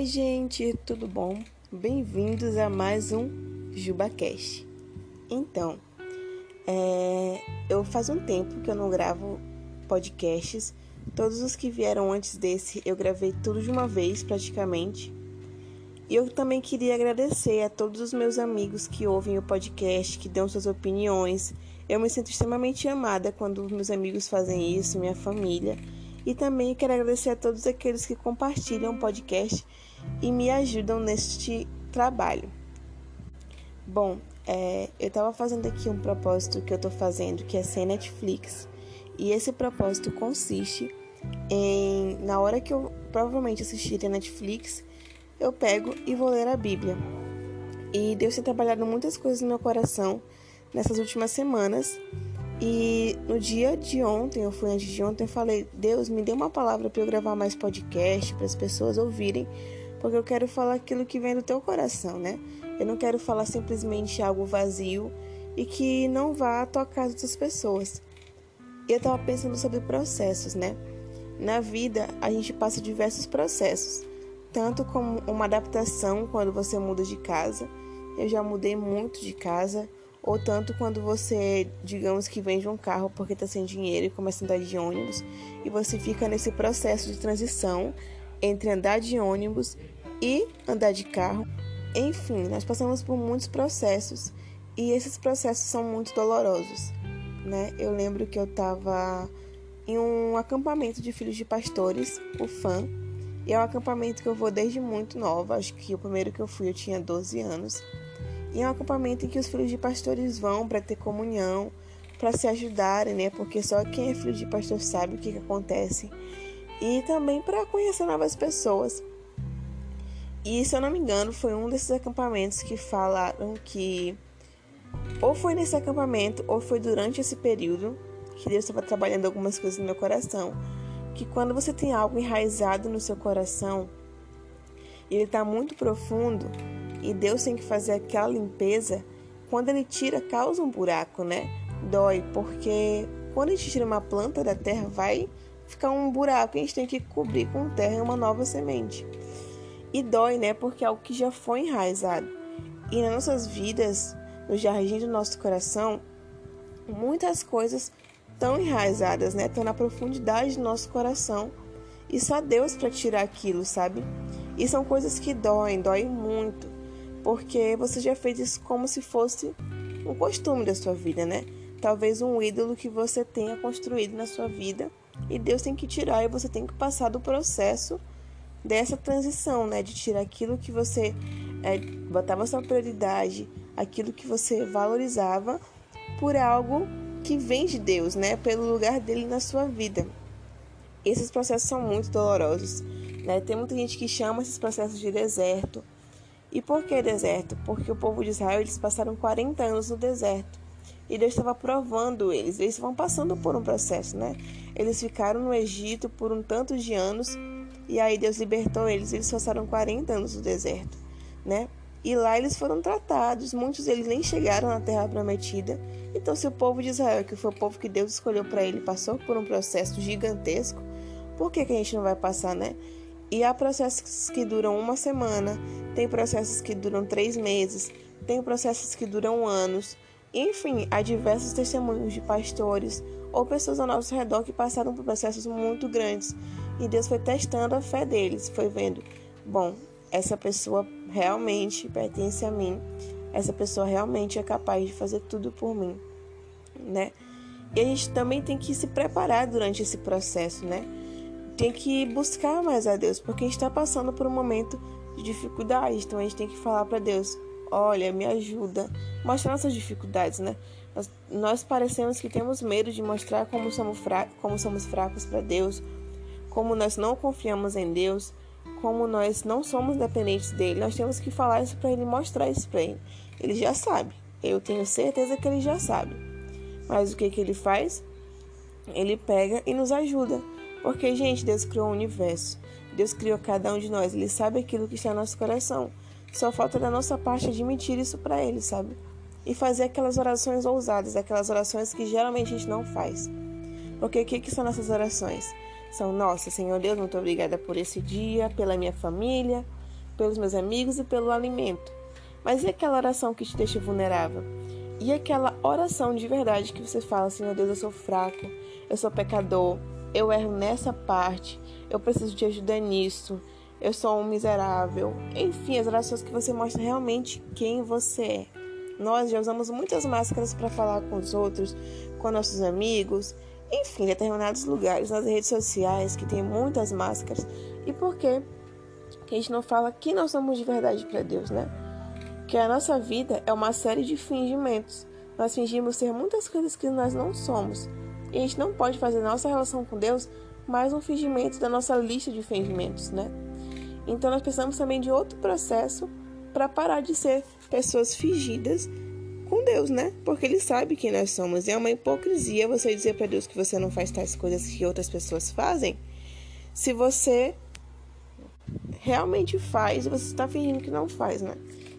Oi, gente, tudo bom? Bem-vindos a mais um JubaCast. Então, é, eu faz um tempo que eu não gravo podcasts. Todos os que vieram antes desse eu gravei tudo de uma vez, praticamente. E eu também queria agradecer a todos os meus amigos que ouvem o podcast, que dão suas opiniões. Eu me sinto extremamente amada quando meus amigos fazem isso, minha família. E também quero agradecer a todos aqueles que compartilham o podcast e me ajudam neste trabalho. Bom, é, eu estava fazendo aqui um propósito que eu estou fazendo, que é sem Netflix. E esse propósito consiste em, na hora que eu provavelmente assistir a Netflix, eu pego e vou ler a Bíblia. E Deus tem trabalhado muitas coisas no meu coração nessas últimas semanas e no dia de ontem, eu fui antes de ontem, eu falei: Deus, me dê uma palavra para eu gravar mais podcast, para as pessoas ouvirem, porque eu quero falar aquilo que vem do teu coração, né? Eu não quero falar simplesmente algo vazio e que não vá tocar as outras pessoas. Eu estava pensando sobre processos, né? Na vida, a gente passa diversos processos, tanto como uma adaptação quando você muda de casa. Eu já mudei muito de casa ou tanto quando você, digamos que vende um carro porque está sem dinheiro e começa a andar de ônibus, e você fica nesse processo de transição entre andar de ônibus e andar de carro. Enfim, nós passamos por muitos processos e esses processos são muito dolorosos, né? Eu lembro que eu estava em um acampamento de filhos de pastores, o FAM, e é um acampamento que eu vou desde muito nova, acho que o primeiro que eu fui eu tinha 12 anos. E é um acampamento em que os filhos de pastores vão para ter comunhão, para se ajudarem, né? Porque só quem é filho de pastor sabe o que, que acontece. E também para conhecer novas pessoas. E se eu não me engano, foi um desses acampamentos que falaram que ou foi nesse acampamento ou foi durante esse período que Deus estava trabalhando algumas coisas no meu coração, que quando você tem algo enraizado no seu coração ele está muito profundo, e Deus tem que fazer aquela limpeza, quando ele tira, causa um buraco, né? Dói, porque quando a gente tira uma planta da terra, vai ficar um buraco a gente tem que cobrir com terra uma nova semente. E dói, né? Porque é algo que já foi enraizado. E nas nossas vidas, no jardim do nosso coração, muitas coisas estão enraizadas, né? Estão na profundidade do nosso coração. E só Deus para tirar aquilo, sabe? E são coisas que doem, doem muito porque você já fez isso como se fosse um costume da sua vida, né? Talvez um ídolo que você tenha construído na sua vida e Deus tem que tirar e você tem que passar do processo dessa transição, né? De tirar aquilo que você é, botava sua prioridade, aquilo que você valorizava por algo que vem de Deus, né? Pelo lugar dele na sua vida. Esses processos são muito dolorosos, né? Tem muita gente que chama esses processos de deserto e por que deserto? Porque o povo de Israel eles passaram 40 anos no deserto. E Deus estava provando eles. Eles vão passando por um processo, né? Eles ficaram no Egito por um tanto de anos e aí Deus libertou eles. Eles passaram 40 anos no deserto, né? E lá eles foram tratados. Muitos deles nem chegaram na terra prometida. Então, se o povo de Israel, que foi o povo que Deus escolheu para ele, passou por um processo gigantesco, por que, que a gente não vai passar, né? E há processos que duram uma semana, tem processos que duram três meses, tem processos que duram anos. Enfim, há diversos testemunhos de pastores ou pessoas ao nosso redor que passaram por processos muito grandes e Deus foi testando a fé deles, foi vendo, bom, essa pessoa realmente pertence a mim, essa pessoa realmente é capaz de fazer tudo por mim, né? E a gente também tem que se preparar durante esse processo, né? tem que buscar mais a Deus, porque a gente está passando por um momento de dificuldade. Então a gente tem que falar para Deus: olha, me ajuda, mostrar nossas dificuldades, né? Nós, nós parecemos que temos medo de mostrar como somos, fracos, como somos fracos para Deus, como nós não confiamos em Deus, como nós não somos dependentes dele. Nós temos que falar isso para ele, mostrar isso para ele. Ele já sabe. Eu tenho certeza que ele já sabe. Mas o que, que ele faz? Ele pega e nos ajuda. Porque, gente, Deus criou o universo. Deus criou cada um de nós. Ele sabe aquilo que está no nosso coração. Só falta da nossa parte admitir isso para Ele, sabe? E fazer aquelas orações ousadas, aquelas orações que geralmente a gente não faz. Porque o que, que são nossas orações? São, nossa, Senhor Deus, muito obrigada por esse dia, pela minha família, pelos meus amigos e pelo alimento. Mas e aquela oração que te deixa vulnerável? E aquela oração de verdade que você fala meu Deus, eu sou fraco, eu sou pecador, eu erro nessa parte, eu preciso de ajuda nisso, eu sou um miserável. Enfim, as orações que você mostra realmente quem você é. Nós já usamos muitas máscaras para falar com os outros, com nossos amigos, enfim, determinados lugares, nas redes sociais que tem muitas máscaras. E por quê? Que a gente não fala que nós somos de verdade para Deus, né? Que a nossa vida é uma série de fingimentos. Nós fingimos ser muitas coisas que nós não somos. E a gente não pode fazer nossa relação com Deus mais um fingimento da nossa lista de fingimentos, né? Então nós precisamos também de outro processo para parar de ser pessoas fingidas com Deus, né? Porque Ele sabe quem nós somos. E é uma hipocrisia você dizer para Deus que você não faz tais coisas que outras pessoas fazem, se você realmente faz você está fingindo que não faz, né?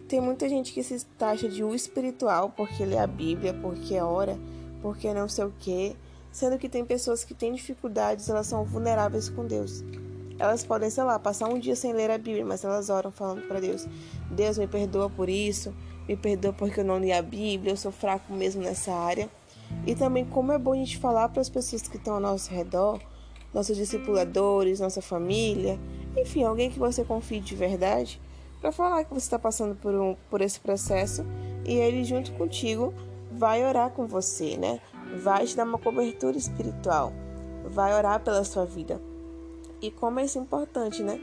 Tem muita gente que se taxa de o espiritual porque lê a Bíblia, porque ora, porque não sei o quê, sendo que tem pessoas que têm dificuldades, elas são vulneráveis com Deus. Elas podem, sei lá, passar um dia sem ler a Bíblia, mas elas oram falando para Deus: Deus me perdoa por isso, me perdoa porque eu não li a Bíblia, eu sou fraco mesmo nessa área. E também como é bom a gente falar para as pessoas que estão ao nosso redor, nossos discipuladores, nossa família, enfim, alguém que você confie de verdade, para falar que você está passando por, um, por esse processo e ele junto contigo vai orar com você, né? Vai te dar uma cobertura espiritual, vai orar pela sua vida. E como é isso importante, né?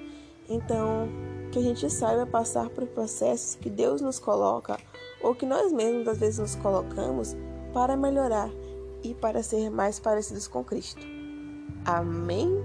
Então, que a gente saiba passar por processos que Deus nos coloca ou que nós mesmos às vezes nos colocamos para melhorar e para ser mais parecidos com Cristo. Amém?